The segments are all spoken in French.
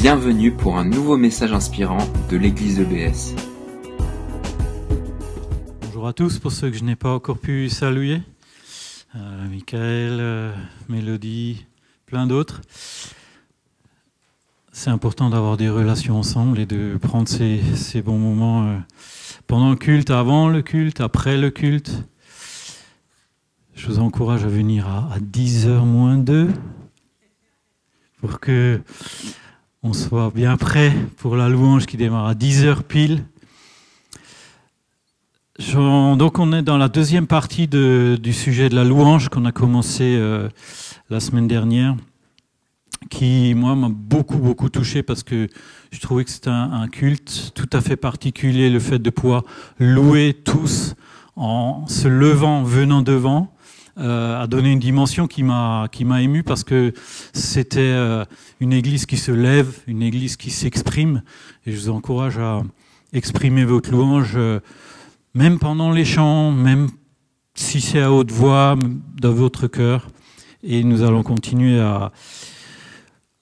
Bienvenue pour un nouveau message inspirant de l'église EBS. Bonjour à tous, pour ceux que je n'ai pas encore pu saluer. Euh, Michael, euh, Mélodie, plein d'autres. C'est important d'avoir des relations ensemble et de prendre ces, bons moments euh, pendant le culte, avant le culte, après le culte. Je vous encourage à venir à, à 10h moins 2 pour que on soit bien prêt pour la louange qui démarre à 10h pile. Donc on est dans la deuxième partie du sujet de la louange qu'on a commencé euh, la semaine dernière, qui moi m'a beaucoup beaucoup touché parce que je trouvais que c'était un, culte tout à fait particulier, le fait de pouvoir louer tous en se levant, venant devant, a donné une dimension qui m'a qui m'a ému parce que c'était euh, une église qui se lève, une église qui s'exprime, et je vous encourage à exprimer votre louange. euh, même pendant les chants, même si c'est à haute voix, dans votre cœur. Et nous allons continuer à,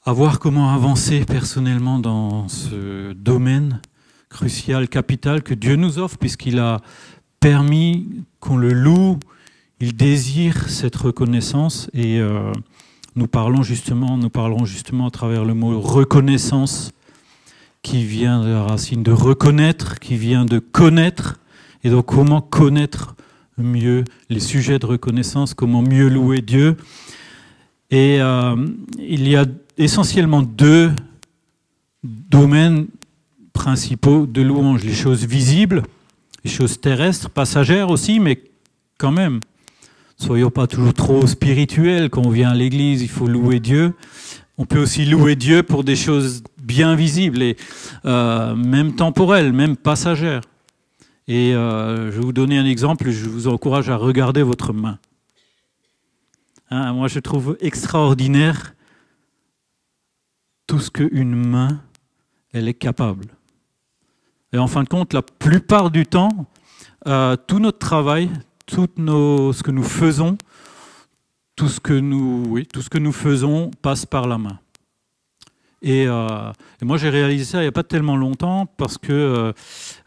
à voir comment avancer personnellement dans ce domaine crucial, capital que Dieu nous offre, puisqu'il a permis qu'on le loue, il désire cette reconnaissance. Et euh, nous parlons justement, nous parlerons justement à travers le mot reconnaissance, qui vient de la racine de reconnaître, qui vient de connaître. Et donc, comment connaître mieux les sujets de reconnaissance, comment mieux louer Dieu. Et euh, il y a essentiellement deux domaines principaux de louange les choses visibles, les choses terrestres, passagères aussi, mais quand même. Soyons pas toujours trop spirituels quand on vient à l'église, il faut louer Dieu. On peut aussi louer Dieu pour des choses bien visibles et euh, même temporelles, même passagères. Et euh, je vais vous donner un exemple, je vous encourage à regarder votre main. Hein, moi, je trouve extraordinaire tout ce qu'une main, elle est capable. Et en fin de compte, la plupart du temps, euh, tout notre travail, tout ce que nous faisons, tout ce que nous, oui, tout ce que nous faisons passe par la main. Et, euh, moi, j'ai réalisé ça il n'y a pas tellement longtemps parce que euh,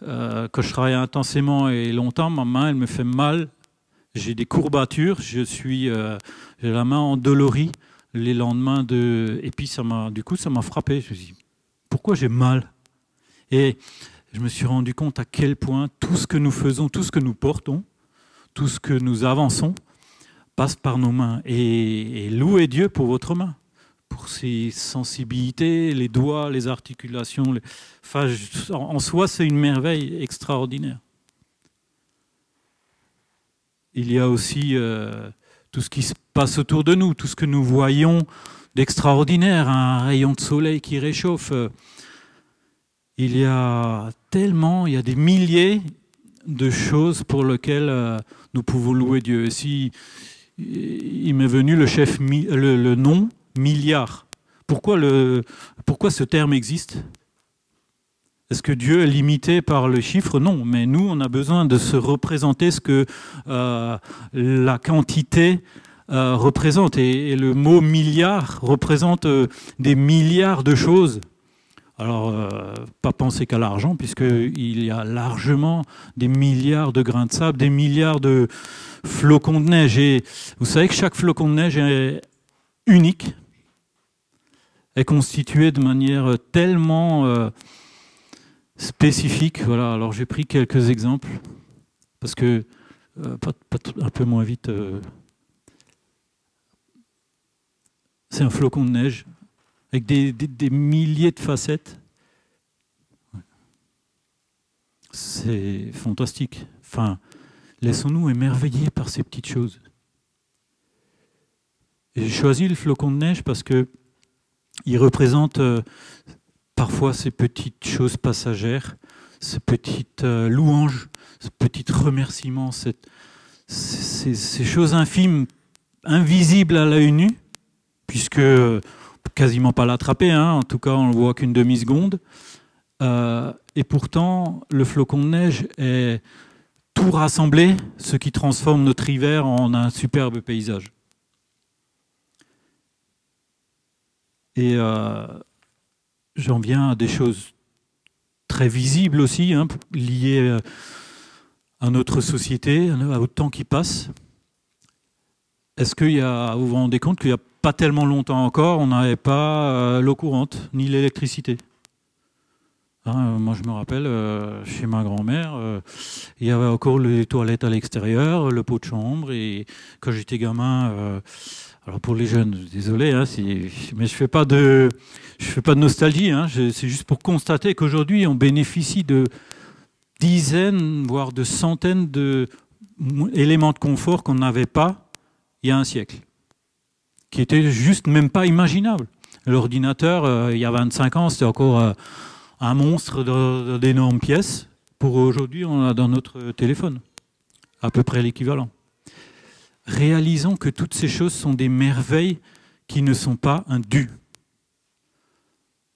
euh, quand je travaille intensément et longtemps, ma main, elle me fait mal. J'ai des courbatures, je suis, j'ai la main endolorie les lendemains de. Et puis, ça m'a, du coup, ça m'a frappé. Je me suis dit, pourquoi j'ai mal? Et je me suis rendu compte à quel point tout ce que nous faisons, tout ce que nous portons, tout ce que nous avançons, passe par nos mains. Et, louez Dieu pour votre main pour ses sensibilités, les doigts, les articulations. en soi, c'est une merveille extraordinaire. Il y a aussi euh, tout ce qui se passe autour de nous, tout ce que nous voyons d'extraordinaire, un rayon de soleil qui réchauffe. euh, Il y a tellement, il y a des milliers de choses pour lesquelles euh, nous pouvons louer Dieu. Et il m'est venu le nom milliard. Pourquoi, ce terme existe? Est-ce que Dieu est limité par le chiffre? Non, mais nous, on a besoin de se représenter ce que euh, la quantité euh, représente. Et, le mot milliard représente des milliards de choses. Alors, euh, pas penser qu'à l'argent, puisqu'il y a largement des milliards de grains de sable, des milliards de flocons de neige. Et vous savez que chaque flocon de neige est unique, est constitué de manière tellement euh, spécifique. Voilà, alors j'ai pris quelques exemples, parce que, euh, un peu moins vite, c'est un flocon de neige avec des milliers de facettes. C'est fantastique. Enfin, laissons-nous émerveiller par ces petites choses. J'ai choisi le flocon de neige parce que il représente euh, parfois ces petites choses passagères, ces petites euh, louanges, ce petit remerciement, cette- ces, ces choses infimes, invisibles à l'œil nu, puisque euh, quasiment pas l'attraper, hein, en tout cas on le voit qu'une demi-seconde. Euh, et pourtant, le flocon de neige est tout rassemblé, ce qui transforme notre hiver en un superbe paysage. Et euh, j'en viens à des choses très visibles aussi, hein, liées à notre société, au temps qui passe. Est-ce qu'il y a, vous vous rendez compte qu'il n'y a pas tellement longtemps encore, on n'avait pas euh, l'eau courante ni l'électricité? Hein, moi, je me rappelle, euh, chez ma grand-mère, euh, il y avait encore les toilettes à l'extérieur, le pot de chambre. Et quand j'étais gamin, alors pour les jeunes, désolé, hein, mais je fais de, fais pas de nostalgie. Hein, c'est juste pour constater qu'aujourd'hui, on bénéficie de dizaines, voire de centaines d'éléments de confort qu'on n'avait pas il y a un siècle, qui étaient juste même pas imaginables. L'ordinateur, euh, il y a 25 ans, c'était encore euh, un monstre d'énormes pièces. Pour aujourd'hui, on a dans notre téléphone à peu près l'équivalent. Réalisons que toutes ces choses sont des merveilles qui ne sont pas un dû.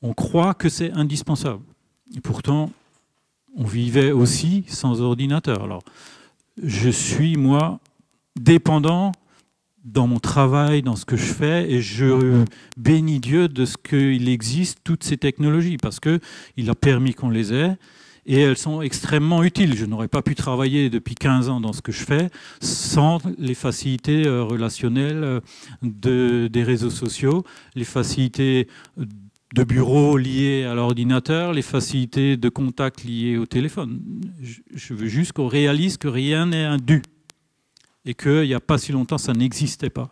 On croit que c'est indispensable. Et pourtant, on vivait aussi sans ordinateur. Alors, je suis, moi, dépendant dans mon travail, dans ce que je fais, et je bénis Dieu de ce qu'il existe toutes ces technologies, parce qu'il a permis qu'on les ait, et elles sont extrêmement utiles. Je n'aurais pas pu travailler depuis 15 ans dans ce que je fais sans les facilités euh, relationnelles euh, de, des réseaux sociaux, les facilités de bureau liées à l'ordinateur, les facilités de contact liées au téléphone. Je veux juste qu'on réalise que rien n'est un dû et qu'il n'y a pas si longtemps, ça n'existait pas.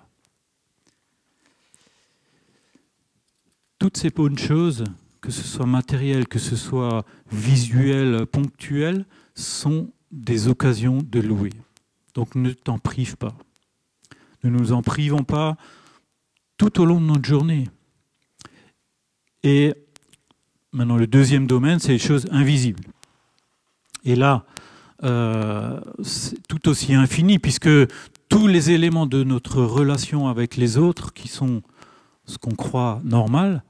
Toutes ces bonnes choses, que ce soit matériel, que ce soit visuel, ponctuel, sont des occasions de louer. Donc ne t'en prive pas. Ne nous en privons pas tout au long de notre journée. Et maintenant, le deuxième domaine, c'est les choses invisibles. Et là, euh, tout aussi infini, puisque tous les éléments de notre relation avec les autres, qui sont ce qu'on croit normal,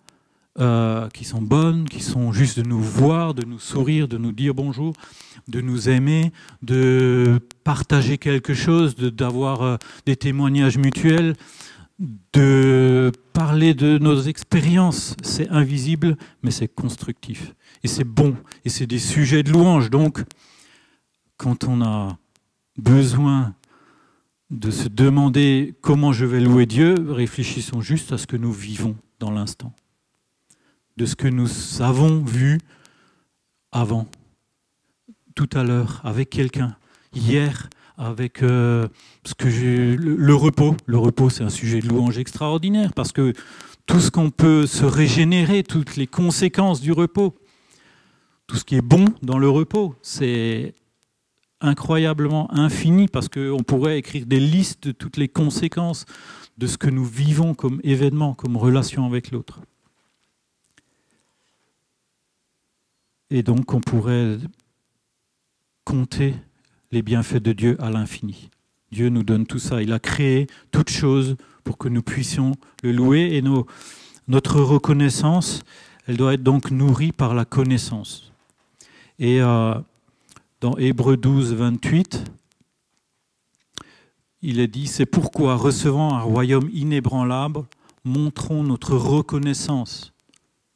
euh, qui sont bonnes, qui sont juste de nous voir, de nous sourire, de nous dire bonjour, de nous aimer, de partager quelque chose, d'avoir euh, des témoignages mutuels, de parler de nos expériences. C'est invisible, mais c'est constructif. Et c'est bon. Et c'est des sujets de louange. Donc, quand on a besoin de se demander comment je vais louer Dieu, réfléchissons juste à ce que nous vivons dans l'instant, de ce que nous avons vu avant, tout à l'heure, avec quelqu'un, hier, avec euh, ce que le, repos. Le repos, c'est un sujet de louange extraordinaire parce que tout ce qu'on peut se régénérer, toutes les conséquences du repos, tout ce qui est bon dans le repos, c'est incroyablement infini parce qu'on pourrait écrire des listes de toutes les conséquences de ce que nous vivons comme événement, comme relation avec l'autre. Et donc on pourrait compter les bienfaits de Dieu à l'infini. Dieu nous donne tout ça. Il a créé toutes choses pour que nous puissions le louer et notre reconnaissance, elle doit être donc nourrie par la connaissance. Et euh, dans Hébreu 12, 28, il est dit, c'est pourquoi, recevant un royaume inébranlable, montrons notre reconnaissance.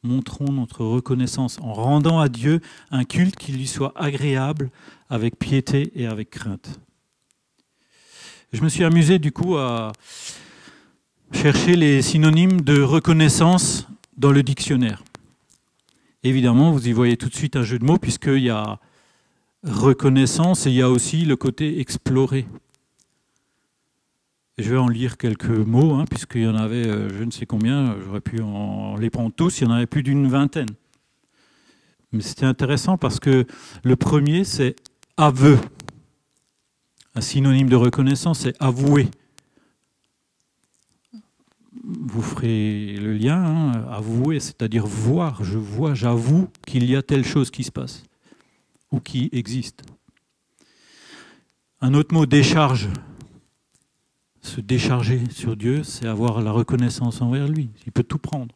Montrons notre reconnaissance en rendant à Dieu un culte qui lui soit agréable avec piété et avec crainte. Je me suis amusé du coup à chercher les synonymes de reconnaissance dans le dictionnaire. Évidemment, vous y voyez tout de suite un jeu de mots puisqu'il y a reconnaissance et il y a aussi le côté explorer. Je vais en lire quelques mots, hein, puisqu'il y en avait euh, je ne sais combien, j'aurais pu en les prendre tous, il y en avait plus d'une vingtaine. Mais c'était intéressant parce que le premier, c'est aveu. Un synonyme de reconnaissance, c'est avouer. Vous ferez le lien, hein, avouer, c'est-à-dire voir. Je vois, j'avoue qu'il y a telle chose qui se passe ou qui existe. Un autre mot, décharge. Se décharger sur Dieu, c'est avoir la reconnaissance envers lui. Il peut tout prendre.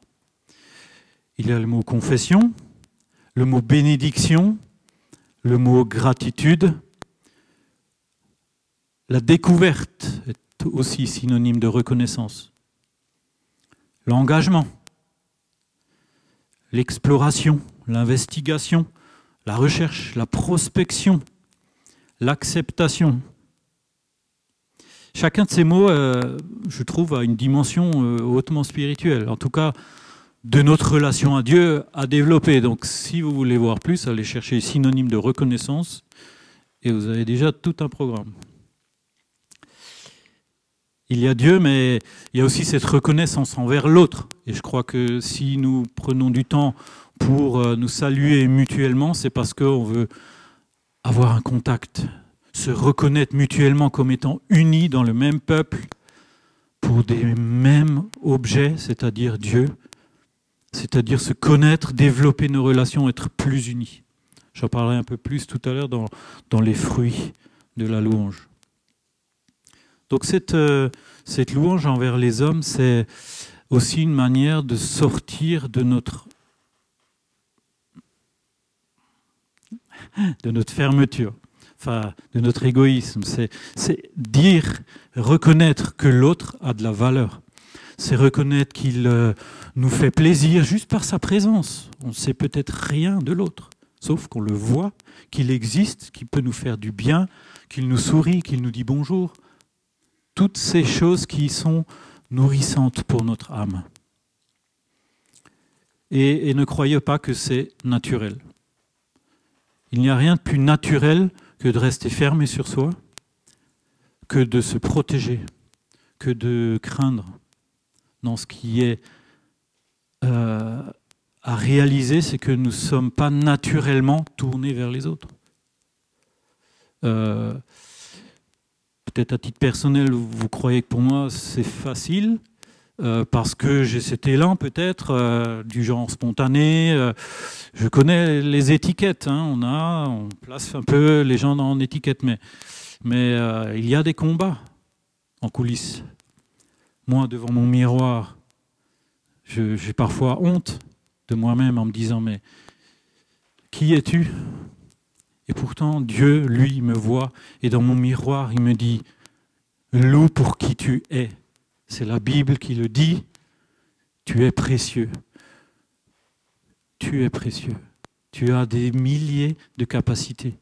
Il y a le mot confession, le mot bénédiction, le mot gratitude. La découverte est aussi synonyme de reconnaissance. L'engagement, l'exploration, l'investigation, la recherche, la prospection, l'acceptation. Chacun de ces mots, euh, je trouve, a une dimension euh, hautement spirituelle. En tout cas, de notre relation à Dieu à développer. Donc si vous voulez voir plus, allez chercher synonyme de reconnaissance et vous avez déjà tout un programme. Il y a Dieu, mais il y a aussi cette reconnaissance envers l'autre. Et je crois que si nous prenons du temps pour euh, nous saluer mutuellement, c'est parce qu'on veut avoir un contact, se reconnaître mutuellement comme étant unis dans le même peuple pour des mêmes objets, c'est-à-dire Dieu, c'est-à-dire se connaître, développer nos relations, être plus unis. J'en parlerai un peu plus tout à l'heure dans, dans, les fruits de la louange. Donc cette, euh, cette louange envers les hommes, c'est aussi une manière de sortir de notre, de notre fermeture, enfin de notre égoïsme. C'est dire, reconnaître que l'autre a de la valeur. C'est reconnaître qu'il euh, nous fait plaisir juste par sa présence. On ne sait peut-être rien de l'autre, sauf qu'on le voit, qu'il existe, qu'il peut nous faire du bien, qu'il nous sourit, qu'il nous dit bonjour. Toutes ces choses qui sont nourrissantes pour notre âme. Et, et ne croyez pas que c'est naturel. Il n'y a rien de plus naturel que de rester fermé sur soi, que de se protéger, que de craindre dans ce qui est euh, à réaliser, c'est que nous ne sommes pas naturellement tournés vers les autres. Euh, peut-être à titre personnel, vous croyez que pour moi c'est facile, euh, parce que j'ai cet élan peut-être du genre spontané. je connais les étiquettes, hein, on a, on place un peu les gens en étiquette, mais, mais il y a des combats en coulisses. Moi, devant mon miroir, j'ai parfois honte de moi-même en me disant, mais qui es-tu? Et pourtant, Dieu, lui, me voit, et dans mon miroir, il me dit, loue pour qui tu es. C'est la Bible qui le dit, tu es précieux. Tu es précieux. Tu as des milliers de capacités.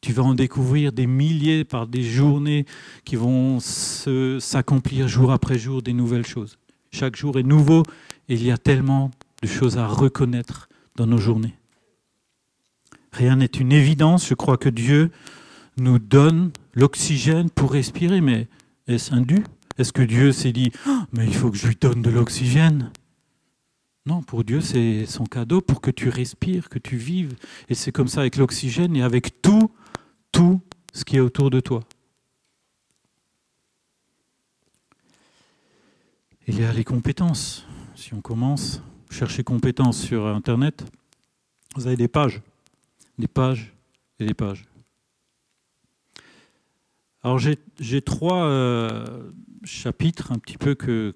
Tu vas en découvrir des milliers par des journées qui vont s'accomplir jour après jour des nouvelles choses. Chaque jour est nouveau il y a tellement de choses à reconnaître dans nos journées. Rien n'est une évidence. Je crois que Dieu nous donne l'oxygène pour respirer, mais est-ce un dû? Est-ce que Dieu s'est dit oh, mais il faut que je lui donne de l'oxygène? Non, pour Dieu, c'est son cadeau pour que tu respires, que tu vives. Et c'est comme ça avec l'oxygène et avec tout, tout ce qui est autour de toi. Il y a les compétences si on commence, chercher compétences sur Internet, vous avez des pages, des pages et des pages. Alors j'ai trois euh, chapitres un petit peu que,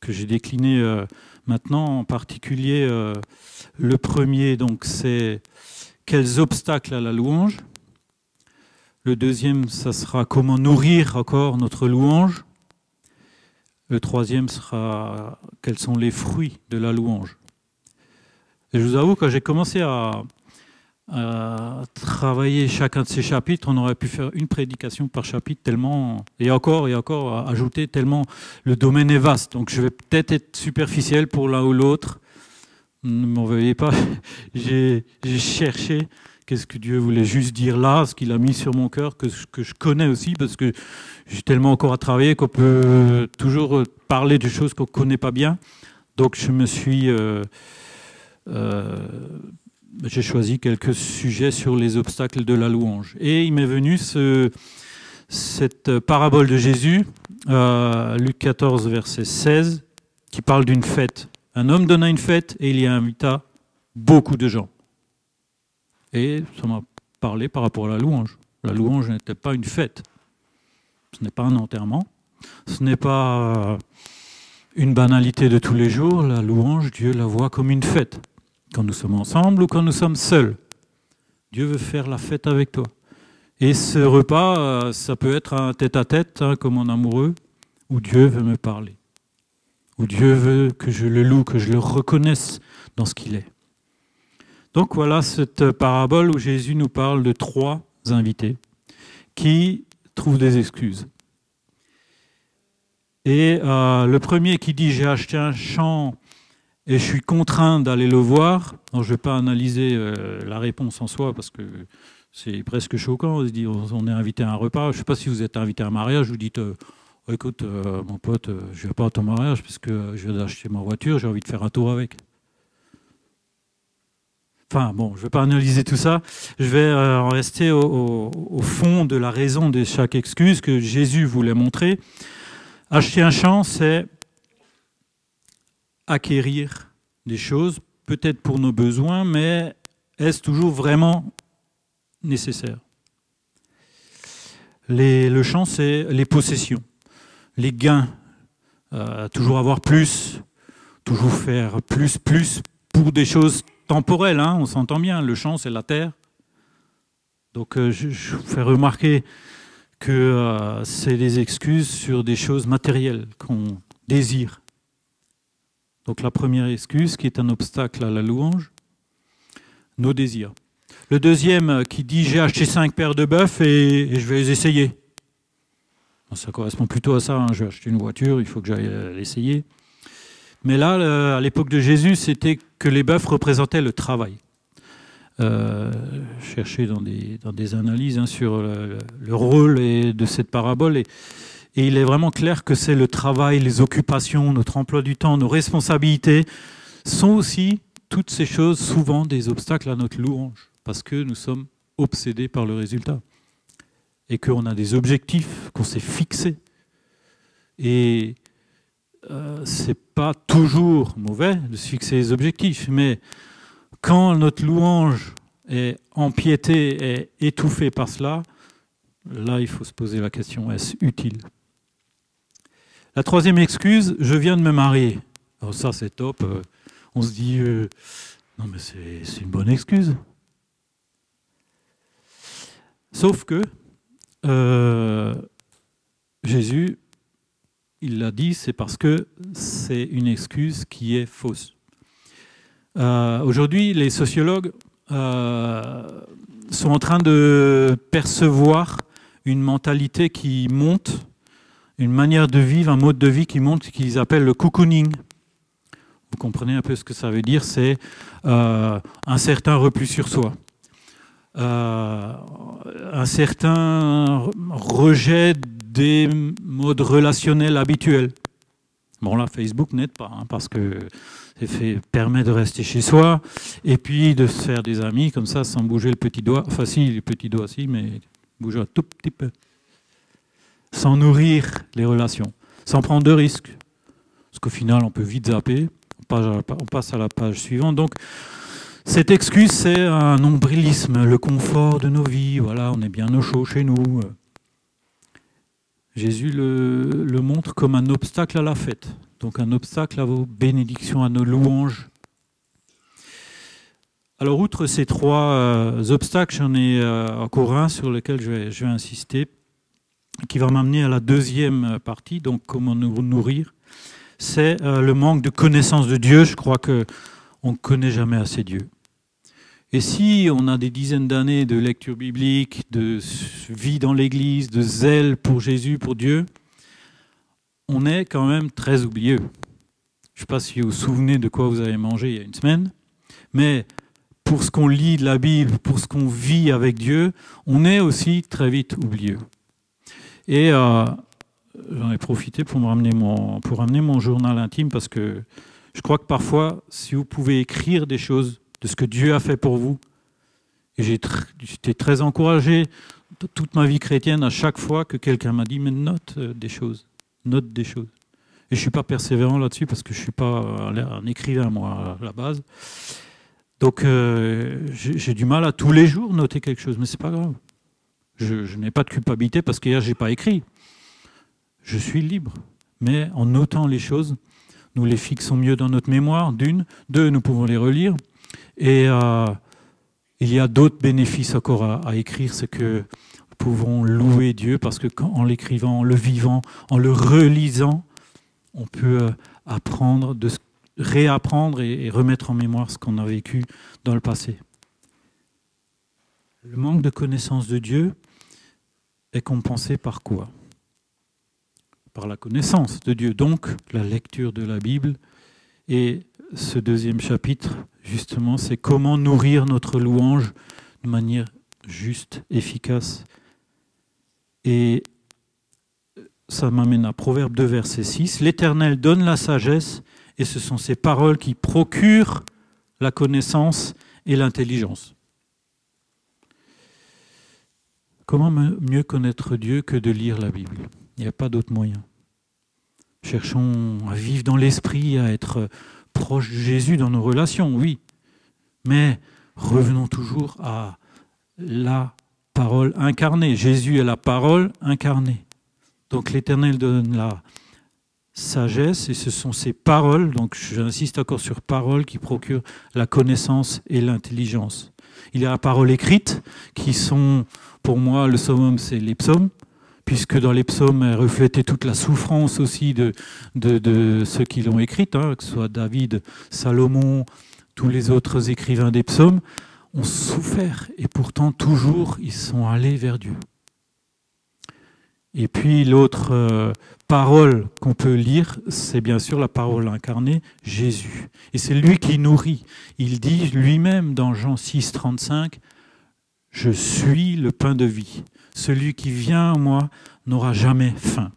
que j'ai déclinés euh, maintenant, en particulier euh, le premier, donc c'est quels obstacles à la louange? Le deuxième, ça sera comment nourrir encore notre louange? Le troisième sera quels sont les fruits de la louange? Je vous avoue, quand j'ai commencé à, travailler chacun de ces chapitres, on aurait pu faire une prédication par chapitre tellement, et encore et encore ajouter tellement le domaine est vaste. Donc je vais peut-être être superficiel pour l'un ou l'autre. Ne m'en veuillez pas. J'ai cherché qu'est-ce que Dieu voulait juste dire là, ce qu'il a mis sur mon cœur, que, que je connais aussi, parce que j'ai tellement encore à travailler qu'on peut toujours parler de choses qu'on ne connaît pas bien. Donc je me suis... Euh, euh, j'ai choisi quelques sujets sur les obstacles de la louange. Et il m'est venu ce, cette parabole de Jésus, euh, Luc 14, verset 16, qui parle d'une fête. Un homme donna une fête et il y invita beaucoup de gens. Et ça m'a parlé par rapport à la louange. La louange n'était pas une fête. Ce n'est pas un enterrement. Ce n'est pas euh, une banalité de tous les jours. La louange, Dieu la voit comme une fête. Quand nous sommes ensemble ou quand nous sommes seuls. Dieu veut faire la fête avec toi. Et ce repas, euh, ça peut être un tête-à-tête, hein, comme en amoureux, où Dieu veut me parler. Où Dieu veut que je le loue, que je le reconnaisse dans ce qu'il est. Donc voilà cette parabole où Jésus nous parle de trois invités qui trouvent des excuses. Et euh, le premier qui dit j'ai acheté un champ et je suis contraint d'aller le voir. je ne vais pas analyser euh, la réponse en soi parce que c'est presque choquant. On dit on est invité à un repas. Je ne sais pas si vous êtes invité à un mariage, vous dites euh, oh, écoute mon pote, je ne vais pas à ton mariage parce que je viens d'acheter ma voiture, j'ai envie de faire un tour avec. Enfin bon, je ne vais pas analyser tout ça. Je vais en rester au, fond de la raison de chaque excuse que Jésus voulait montrer. Acheter un champ, c'est acquérir des choses, peut-être pour nos besoins, mais est-ce toujours vraiment nécessaire? Le champ, c'est les possessions, les gains, euh, toujours avoir plus, toujours faire plus, plus pour des choses temporelles, hein, on s'entend bien, le champ, c'est la terre. Donc euh, je, vous fais remarquer que euh, c'est des excuses sur des choses matérielles qu'on désire. Donc la première excuse qui est un obstacle à la louange, nos désirs. Le deuxième euh, qui dit j'ai acheté cinq paires de bœufs et, je vais les essayer. Ça correspond plutôt à ça, hein. j'ai acheté une voiture, il faut que j'aille euh, l'essayer. Mais là, à l'époque de Jésus, c'était que les bœufs représentaient le travail euh, chercher dans des, analyses hein, sur le, rôle de cette parabole. Et il est vraiment clair que c'est le travail, les occupations, notre emploi du temps, nos responsabilités sont aussi toutes ces choses souvent des obstacles à notre louange, parce que nous sommes obsédés par le résultat et qu'on a des objectifs qu'on s'est fixés. Et euh, c'est pas toujours mauvais de se fixer des objectifs, mais quand notre louange est empiétée et étouffée par cela, là, il faut se poser la question, est-ce utile? La troisième excuse, je viens de me marier. Alors ça, c'est top. Euh, on se dit, euh, non mais c'est une bonne excuse. Sauf que euh, Jésus, il l'a dit, c'est parce que c'est une excuse qui est fausse. Aujourd'hui, les sociologues sont en train de percevoir une mentalité qui monte, une manière de vivre, un mode de vie qui monte, qu'ils appellent le cocooning. Vous comprenez un peu ce que ça veut dire C'est euh, un certain repli sur soi, un certain rejet des modes relationnels habituels. Bon là, Facebook n'aide pas, hein, parce que fait, permet de rester chez soi et puis de se faire des amis comme ça sans bouger le petit doigt. Enfin, si, le petit doigt, si, mais bouger un tout petit peu. Sans nourrir les relations, sans prendre de risques. Parce qu'au final, on peut vite zapper. On passe à la page suivante. Donc, cette excuse, c'est un nombrilisme, le confort de nos vies. Voilà, on est bien au chaud chez nous. Jésus le montre comme un obstacle à la fête donc un obstacle à vos bénédictions, à nos louanges. Alors, outre ces trois euh, obstacles, j'en ai euh, encore un sur lequel je vais, insister, qui va m'amener à la deuxième partie, donc comment nous nourrir. C'est euh, le manque de connaissance de Dieu. Je crois qu'on ne connaît jamais assez Dieu. Et si on a des dizaines d'années de lecture biblique, de vie dans l'Église, de zèle pour Jésus, pour Dieu, on est quand même très oublieux. Je ne sais pas si vous vous souvenez de quoi vous avez mangé il y a une semaine, mais pour ce qu'on lit de la Bible, pour ce qu'on vit avec Dieu, on est aussi très vite oublieux. Et euh, j'en ai profité pour, me ramener mon, pour ramener mon journal intime parce que je crois que parfois, si vous pouvez écrire des choses de ce que Dieu a fait pour vous, et j'ai j'étais très encouragé toute ma vie chrétienne à chaque fois que quelqu'un m'a dit, mais note euh, des choses note des choses. Et je suis pas persévérant là-dessus parce que je suis pas un écrivain, moi, à la base. Donc, euh, j'ai du mal à tous les jours noter quelque chose, mais ce n'est pas grave. Je, n'ai pas de culpabilité parce que je n'ai pas écrit. Je suis libre. Mais en notant les choses, nous les fixons mieux dans notre mémoire, d'une. Deux, nous pouvons les relire. Et euh, il y a d'autres bénéfices encore à écrire, c'est que pouvons louer Dieu parce que en l'écrivant, en le vivant, en le relisant, on peut euh, apprendre réapprendre et, remettre en mémoire ce qu'on a vécu dans le passé. Le manque de connaissance de Dieu est compensé par quoi? Par la connaissance de Dieu, donc la lecture de la Bible. Et ce deuxième chapitre, justement, c'est comment nourrir notre louange de manière juste, efficace. Et ça m'amène à Proverbe 2, verset 6. L'Éternel donne la sagesse et ce sont ces paroles qui procurent la connaissance et l'intelligence. Comment mieux connaître Dieu que de lire la Bible? Il n'y a pas d'autre moyen. Cherchons à vivre dans l'esprit, à être proche de Jésus dans nos relations, oui. Mais revenons toujours à la parole incarnée. Jésus est la parole incarnée. Donc l'Éternel donne la sagesse et ce sont ces paroles, donc j'insiste encore sur paroles qui procurent la connaissance et l'intelligence. Il y a la parole écrite qui sont, pour moi, le summum, c'est les psaumes, puisque dans les psaumes, elle reflétait toute la souffrance aussi de, ceux qui l'ont écrite, hein, que ce soit David, Salomon, tous les autres écrivains des psaumes, ont souffert et pourtant toujours ils sont allés vers Dieu. Et puis l'autre euh, parole qu'on peut lire, c'est bien sûr la parole incarnée, Jésus. Et c'est lui qui nourrit. Il dit lui-même dans Jean 6, 35, Je suis le pain de vie. Celui qui vient à moi n'aura jamais faim.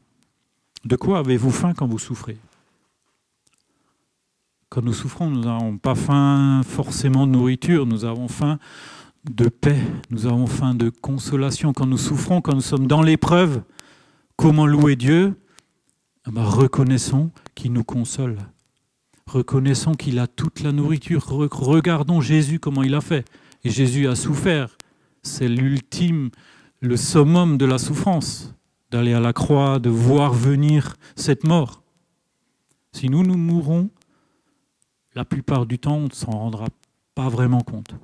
De quoi avez-vous faim quand vous souffrez? Quand nous souffrons, nous n'avons pas faim forcément de nourriture, nous avons faim de paix, nous avons faim de consolation. Quand nous souffrons, quand nous sommes dans l'épreuve, Comment louer Dieu? Eh ben, Reconnaissons qu'il nous console. Reconnaissons qu'il a toute la nourriture. Regardons Jésus comment il a fait. Et Jésus a souffert. C'est l'ultime, le summum de la souffrance, d'aller à la croix, de voir venir cette mort. Si nous nous mourrons, la plupart du temps, on ne s'en rendra pas vraiment compte.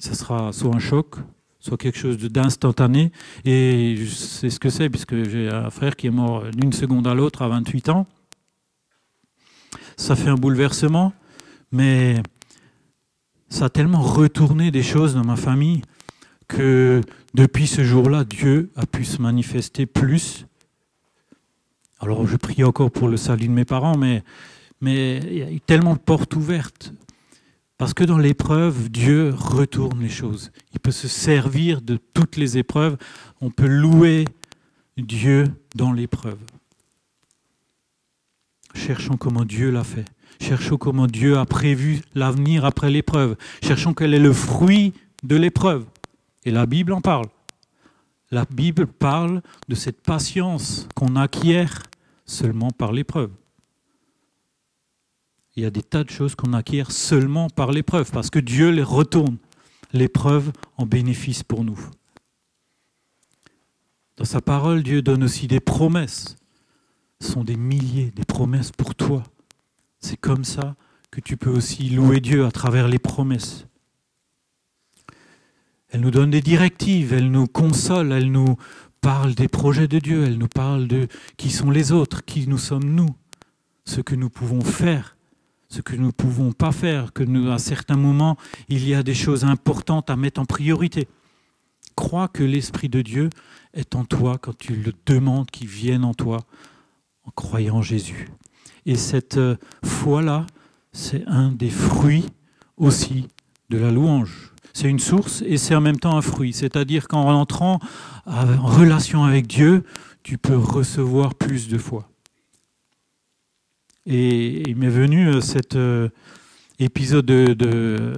Ce sera soit un choc, soit quelque chose d'instantané. Et c'est ce que c'est, puisque j'ai un frère qui est mort d'une seconde à l'autre à 28 ans. Ça fait un bouleversement, mais ça a tellement retourné des choses dans ma famille que depuis ce jour-là, Dieu a pu se manifester plus. Alors je prie encore pour le salut de mes parents, mais, il y a tellement de portes ouvertes parce que dans l'épreuve, Dieu retourne les choses. Il peut se servir de toutes les épreuves. On peut louer Dieu dans l'épreuve. Cherchons comment Dieu l'a fait. Cherchons comment Dieu a prévu l'avenir après l'épreuve. Cherchons quel est le fruit de l'épreuve. Et la Bible en parle. La Bible parle de cette patience qu'on acquiert seulement par l'épreuve il y a des tas de choses qu'on acquiert seulement par l'épreuve, parce que Dieu les retourne, l'épreuve en bénéfice pour nous. Dans sa parole, Dieu donne aussi des promesses. Ce sont des milliers, des promesses pour toi. C'est comme ça que tu peux aussi louer Dieu à travers les promesses. Elle nous donne des directives, elle nous console, elle nous parle des projets de Dieu, elle nous parle de qui sont les autres, qui nous sommes nous, ce que nous pouvons faire ce que nous ne pouvons pas faire, que nous, à certains moments, il y a des choses importantes à mettre en priorité. Crois que l'Esprit de Dieu est en toi quand tu le demandes qu'il vienne en toi en croyant Jésus. Et cette euh, foi-là, c'est un des fruits aussi de la louange. C'est une source et c'est en même temps un fruit. C'est-à-dire qu'en entrant en relation avec Dieu, tu peux recevoir plus de foi. Et il m'est venu euh, cet euh, épisode de,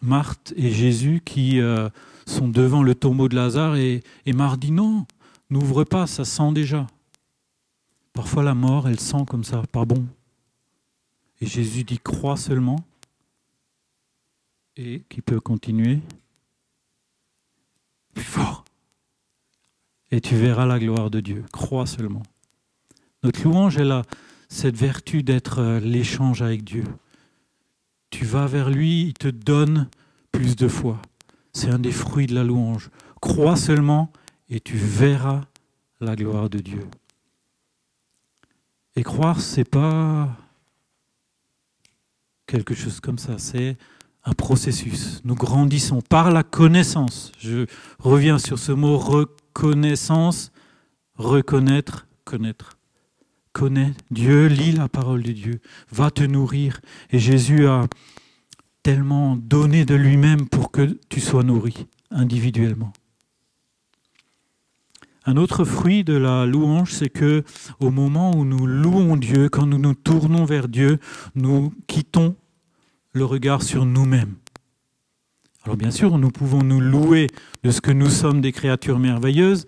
Marthe et Jésus qui euh, sont devant le tombeau de Lazare et, et Marthe dit non, n'ouvre pas, ça sent déjà. Parfois la mort, elle sent comme ça, pas bon. Et Jésus dit crois seulement et qui peut continuer plus fort. Et tu verras la gloire de Dieu. Crois seulement. Notre louange est là cette vertu d'être euh, l'échange avec Dieu. Tu vas vers lui, il te donne plus de foi. C'est un des fruits de la louange. Crois seulement et tu verras la gloire de Dieu. Et croire, c'est pas quelque chose comme ça. C'est un processus. Nous grandissons par la connaissance. Je reviens sur ce mot reconnaissance, reconnaître, connaître. Connais Dieu, lis la parole de Dieu, va te nourrir. Et Jésus a tellement donné de lui-même pour que tu sois nourri individuellement. Un autre fruit de la louange, c'est que au moment où nous louons Dieu, quand nous nous tournons vers Dieu, nous quittons le regard sur nous-mêmes. Alors bien sûr, nous pouvons nous louer de ce que nous sommes des créatures merveilleuses,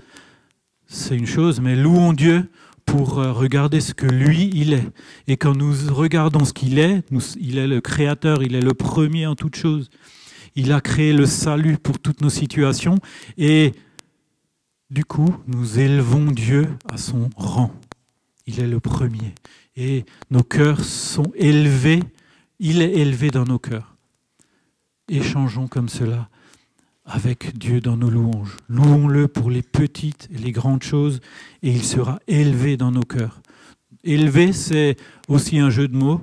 c'est une chose, mais louons Dieu pour euh, regarder ce que lui, il est. Et quand nous regardons ce qu'il est, il est le créateur, il est le premier en toutes choses. Il a créé le salut pour toutes nos situations et du coup, nous élevons Dieu à son rang. Il est le premier. Et nos cœurs sont élevés. Il est élevé dans nos cœurs. Échangeons comme cela avec Dieu dans nos louanges. Louons-le pour les petites et les grandes choses et il sera élevé dans nos cœurs. Élevé, c'est aussi un jeu de mots,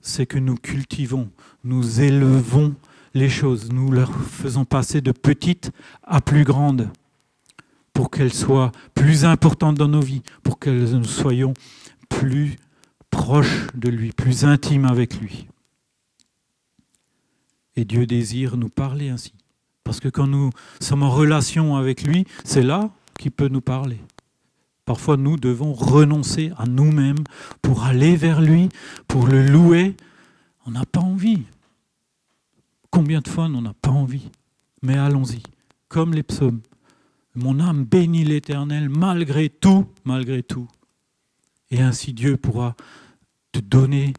c'est que nous cultivons, nous élevons les choses, nous leur faisons passer de petites à plus grandes pour qu'elles soient plus importantes dans nos vies, pour que nous soyons plus proches de lui, plus intimes avec lui. Et Dieu désire nous parler ainsi. Parce que quand nous sommes en relation avec lui, c'est là qu'il peut nous parler. Parfois, nous devons renoncer à nous-mêmes pour aller vers lui, pour le louer. On n'a pas envie. Combien de fois on n'a pas envie? Mais allons-y, comme les psaumes. Mon âme bénit l'Éternel malgré tout, malgré tout. Et ainsi Dieu pourra te donner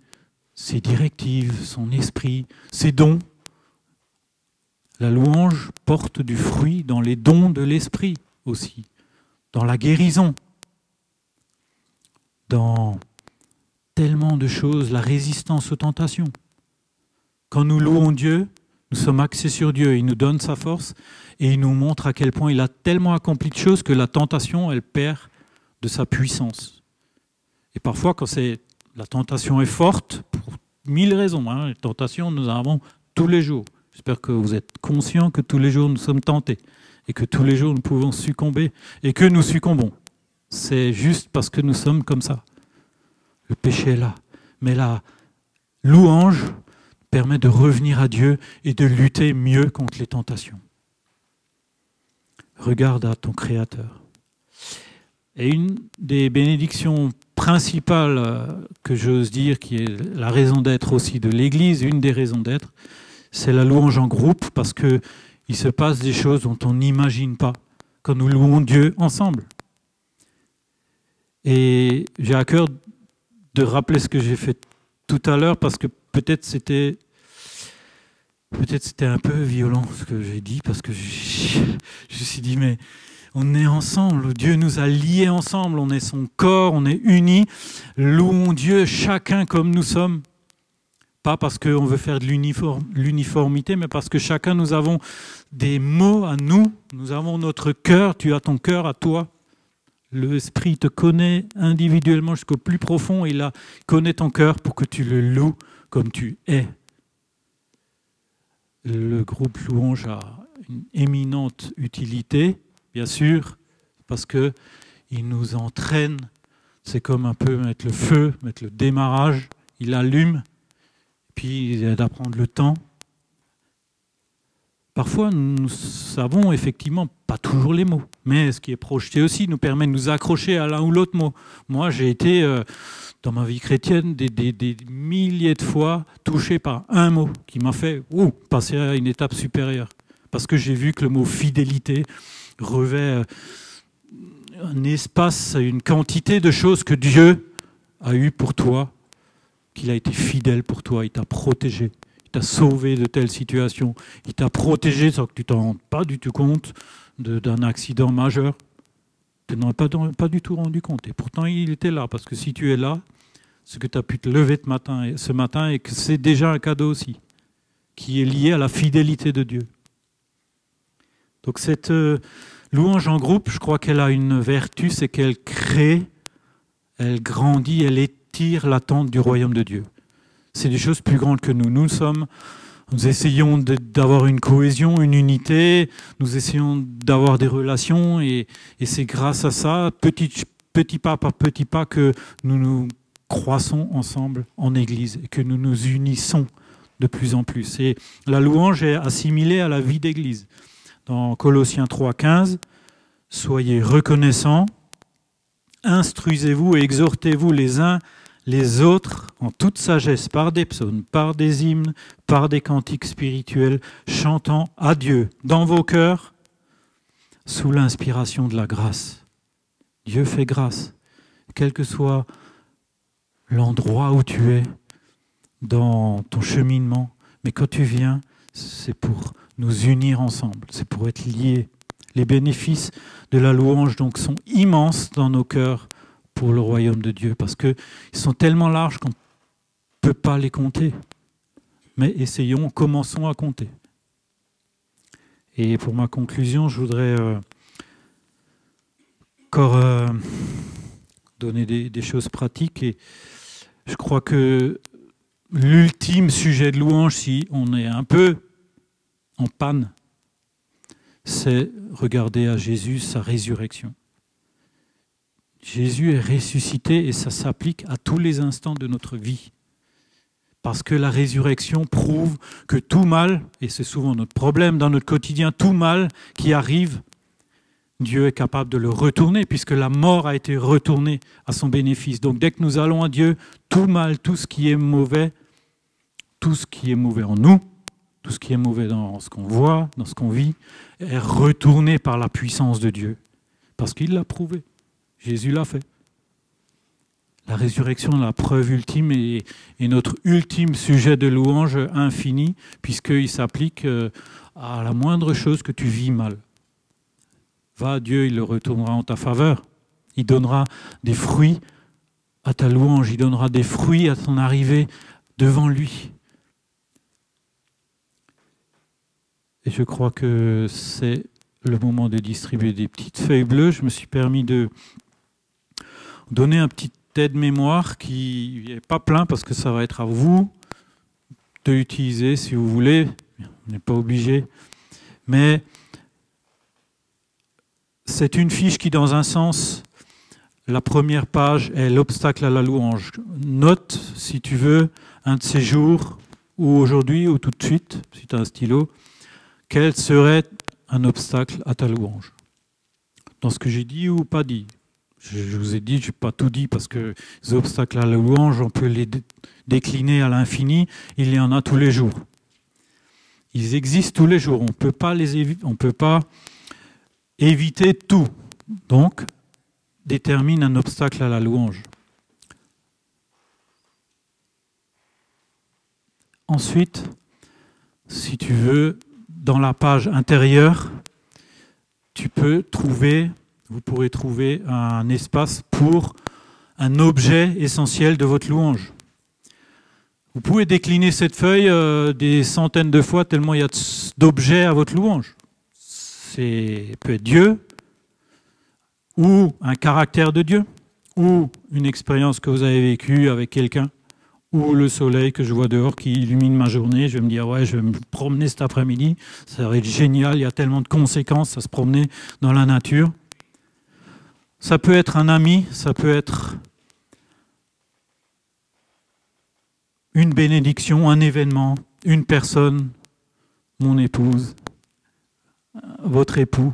ses directives, son esprit, ses dons. La louange porte du fruit dans les dons de l'esprit aussi, dans la guérison, dans tellement de choses, la résistance aux tentations. Quand nous louons Dieu, nous sommes axés sur Dieu, il nous donne sa force et il nous montre à quel point il a tellement accompli de choses que la tentation, elle perd de sa puissance. Et parfois, quand la tentation est forte, pour mille raisons, hein, les tentations, nous en avons tous les jours. J'espère que vous êtes conscients que tous les jours nous sommes tentés et que tous les jours nous pouvons succomber et que nous succombons. C'est juste parce que nous sommes comme ça. Le péché est là. Mais la louange permet de revenir à Dieu et de lutter mieux contre les tentations. Regarde à ton Créateur. Et une des bénédictions principales euh, que j'ose dire, qui est la raison d'être aussi de l'Église, une des raisons d'être, c'est la louange en groupe, parce qu'il se passe des choses dont on n'imagine pas quand nous louons Dieu ensemble. Et j'ai à cœur de rappeler ce que j'ai fait tout à l'heure, parce que peut-être c'était peut-être c'était un peu violent ce que j'ai dit, parce que je me suis dit, mais on est ensemble, Dieu nous a liés ensemble, on est son corps, on est unis. Louons Dieu chacun comme nous sommes. Pas parce qu'on veut faire de l'uniformité, mais parce que chacun nous avons des mots à nous, nous avons notre cœur, tu as ton cœur à toi. L'Esprit te connaît individuellement jusqu'au plus profond, il a, connaît ton cœur pour que tu le loues comme tu es. Le groupe Louange a une éminente utilité bien sûr, parce que il nous entraîne. C'est comme un peu mettre le feu, mettre le démarrage. Il allume, puis d'apprendre le temps. Parfois, nous savons effectivement pas toujours les mots, mais ce qui est projeté aussi nous permet de nous accrocher à l'un ou l'autre mot. Moi, j'ai été, euh, dans ma vie chrétienne, des, milliers de fois touché par un mot qui m'a fait passer à une étape supérieure. Parce que j'ai vu que le mot fidélité, revêt euh, un espace, une quantité de choses que Dieu a eu pour toi, qu'il a été fidèle pour toi, il t'a protégé, il t'a sauvé de telles situations, il t'a protégé sans que tu t'en rendes pas du tout compte d'un accident majeur. Tu n'en as pas, du tout rendu compte. Et pourtant, il était là, parce que si tu es là, c'est que tu as pu te lever ce matin, ce et que c'est déjà un cadeau aussi, qui est lié à la fidélité de Dieu. Donc cette euh, louange en groupe, je crois qu'elle a une vertu, c'est qu'elle crée, elle grandit, elle étire l'attente du royaume de Dieu. c'est des choses plus grandes que nous. Nous sommes, nous essayons d'avoir une cohésion, une unité, nous essayons d'avoir des relations et, c'est grâce à ça, petit, petit pas par petit pas, que nous nous croissons ensemble en Église et que nous nous unissons de plus en plus. Et la louange est assimilée à la vie d'Église. Dans Colossiens 3.15, soyez reconnaissants, instruisez-vous et exhortez-vous les uns les autres en toute sagesse par des psaumes, par des hymnes, par des cantiques spirituels, chantant à Dieu dans vos cœurs sous l'inspiration de la grâce. Dieu fait grâce, quel que soit l'endroit où tu es dans ton cheminement, mais quand tu viens, c'est pour nous unir ensemble, c'est pour être liés. Les bénéfices de la louange donc sont immenses dans nos cœurs pour le royaume de Dieu, parce qu'ils sont tellement larges qu'on ne peut pas les compter. Mais essayons, commençons à compter. Et pour ma conclusion, je voudrais euh, encore euh, donner des, choses pratiques. Et je crois que l'ultime sujet de louange, si on est un peu en panne, c'est regarder à Jésus sa résurrection. Jésus est ressuscité et ça s'applique à tous les instants de notre vie. Parce que la résurrection prouve que tout mal, et c'est souvent notre problème dans notre quotidien, tout mal qui arrive, Dieu est capable de le retourner, puisque la mort a été retournée à son bénéfice. Donc dès que nous allons à Dieu, tout mal, tout ce qui est mauvais, tout ce qui est mauvais en nous, tout ce qui est mauvais dans ce qu'on voit, dans ce qu'on vit, est retourné par la puissance de Dieu, parce qu'il l'a prouvé. Jésus l'a fait. La résurrection, la preuve ultime et, notre ultime sujet de louange infini, puisqu'il s'applique euh, à la moindre chose que tu vis mal. Va, Dieu, il le retournera en ta faveur. Il donnera des fruits à ta louange, il donnera des fruits à ton arrivée devant lui. Et je crois que c'est le moment de distribuer des petites feuilles bleues. Je me suis permis de donner un petit aide-mémoire qui n'est pas plein parce que ça va être à vous de l'utiliser si vous voulez. On n'est pas obligé. Mais c'est une fiche qui, dans un sens, la première page est l'obstacle à la louange. Note, si tu veux, un de ces jours, ou aujourd'hui, ou tout de suite, si tu as un stylo, quel serait un obstacle à ta louange? Dans ce que j'ai dit ou pas dit? Je, vous ai dit, je n'ai pas tout dit parce que les obstacles à la louange, on peut les décliner à l'infini. Il y en a tous les jours. Ils existent tous les jours. On ne peut pas éviter tout. Donc, détermine un obstacle à la louange. Ensuite, si tu veux, dans la page intérieure, tu peux trouver vous pourrez trouver un espace pour un objet essentiel de votre louange. Vous pouvez décliner cette feuille euh, des centaines de fois tellement il y a d'objets à votre louange. C'est peut être Dieu, ou un caractère de Dieu, ou une expérience que vous avez vécue avec quelqu'un, ou le soleil que je vois dehors qui illumine ma journée. Je vais me dire, ouais, je vais me promener cet après-midi, ça va être génial, il y a tellement de conséquences à se promener dans la nature. Ça peut être un ami, ça peut être une bénédiction, un événement, une personne, mon épouse, votre époux,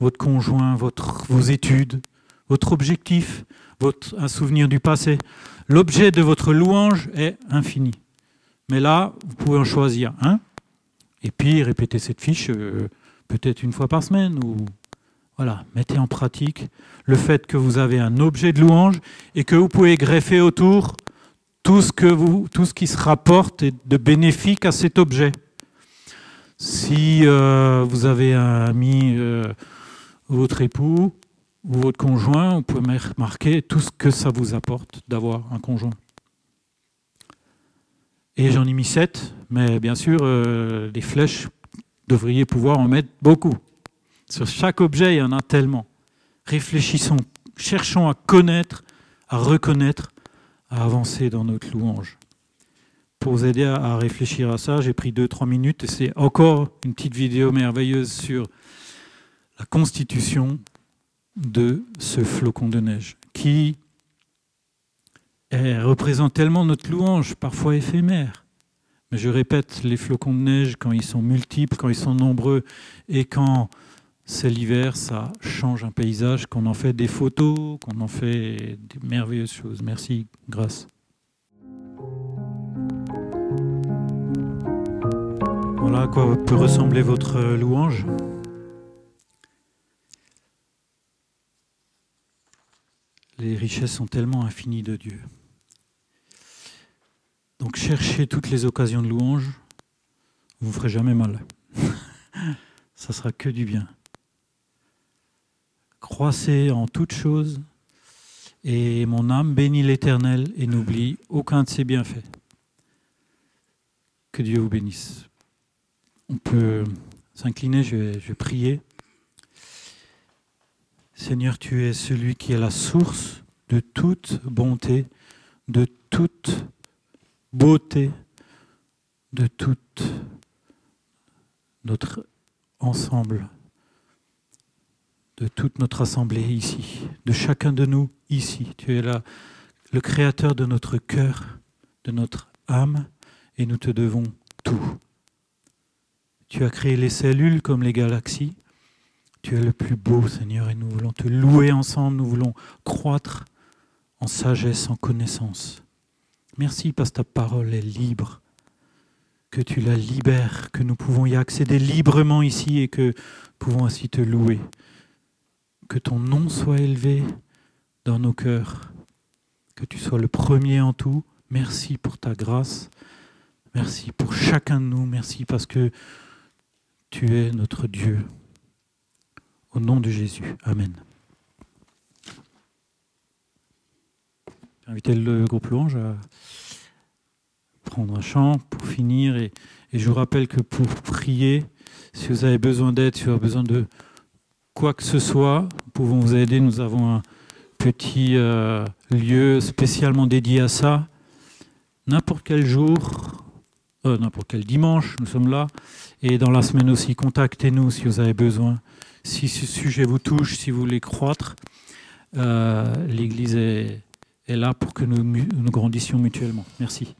votre conjoint, vos études, votre objectif, votre, un souvenir du passé. L'objet de votre louange est infini. Mais là, vous pouvez en choisir un, et puis répéter cette fiche euh, peut-être une fois par semaine ou voilà, mettez en pratique le fait que vous avez un objet de louange et que vous pouvez greffer autour tout ce, que vous, tout ce qui se rapporte de bénéfique à cet objet. Si euh, vous avez un ami, euh, votre époux ou votre conjoint, vous pouvez marquer tout ce que ça vous apporte d'avoir un conjoint. Et j'en ai mis sept, mais bien sûr, euh, les flèches, devriez pouvoir en mettre beaucoup. Sur chaque objet, il y en a tellement. Réfléchissons, cherchons à connaître, à reconnaître, à avancer dans notre louange. pour vous aider à, réfléchir à ça. J'ai pris 2-3 minutes et c'est encore une petite vidéo merveilleuse sur la constitution de ce flocon de neige qui représente tellement notre louange, parfois éphémère. Mais je répète, les flocons de neige, quand ils sont multiples, quand ils sont nombreux et quand c'est l'hiver, ça change un paysage, qu'on en fait des photos, qu'on en fait des merveilleuses choses. Merci, grâce. Voilà à quoi peut ressembler votre louange. Les richesses sont tellement infinies de Dieu. Donc cherchez toutes les occasions de louange, vous ne ferez jamais mal. Ça sera que du bien. Croissez en toutes choses, et mon âme bénit l'Éternel et n'oublie aucun de ses bienfaits. Que Dieu vous bénisse. On peut s'incliner, je vais, prier. Seigneur, tu es celui qui est la source de toute bonté, de toute beauté de toute notre ensemble, de toute notre assemblée ici, de chacun de nous ici. Tu es là, le créateur de notre cœur, de notre âme, et nous te devons tout. Tu as créé les cellules comme les galaxies. Tu es le plus beau, Seigneur, et nous voulons te louer ensemble, nous voulons croître en sagesse, en connaissance. Merci parce que ta parole est libre, que tu la libères, que nous pouvons y accéder librement ici et que nous pouvons ainsi te louer. Que ton nom soit élevé dans nos cœurs, que tu sois le premier en tout. Merci pour ta grâce. Merci pour chacun de nous. Merci parce que tu es notre Dieu. Au nom de Jésus. Amen. inviter le groupe Louange à prendre un chant pour finir. Et, je vous rappelle que pour prier, si vous avez besoin d'aide, si vous avez besoin de quoi que ce soit, nous pouvons vous aider. Nous avons un petit euh, lieu spécialement dédié à ça. N'importe quel jour, euh, n'importe quel dimanche, nous sommes là. Et dans la semaine aussi, contactez-nous si vous avez besoin. Si ce sujet vous touche, si vous voulez croître, euh, l'Église est là pour que nous, nous grandissions mutuellement. Merci.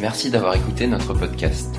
Merci d'avoir écouté notre podcast.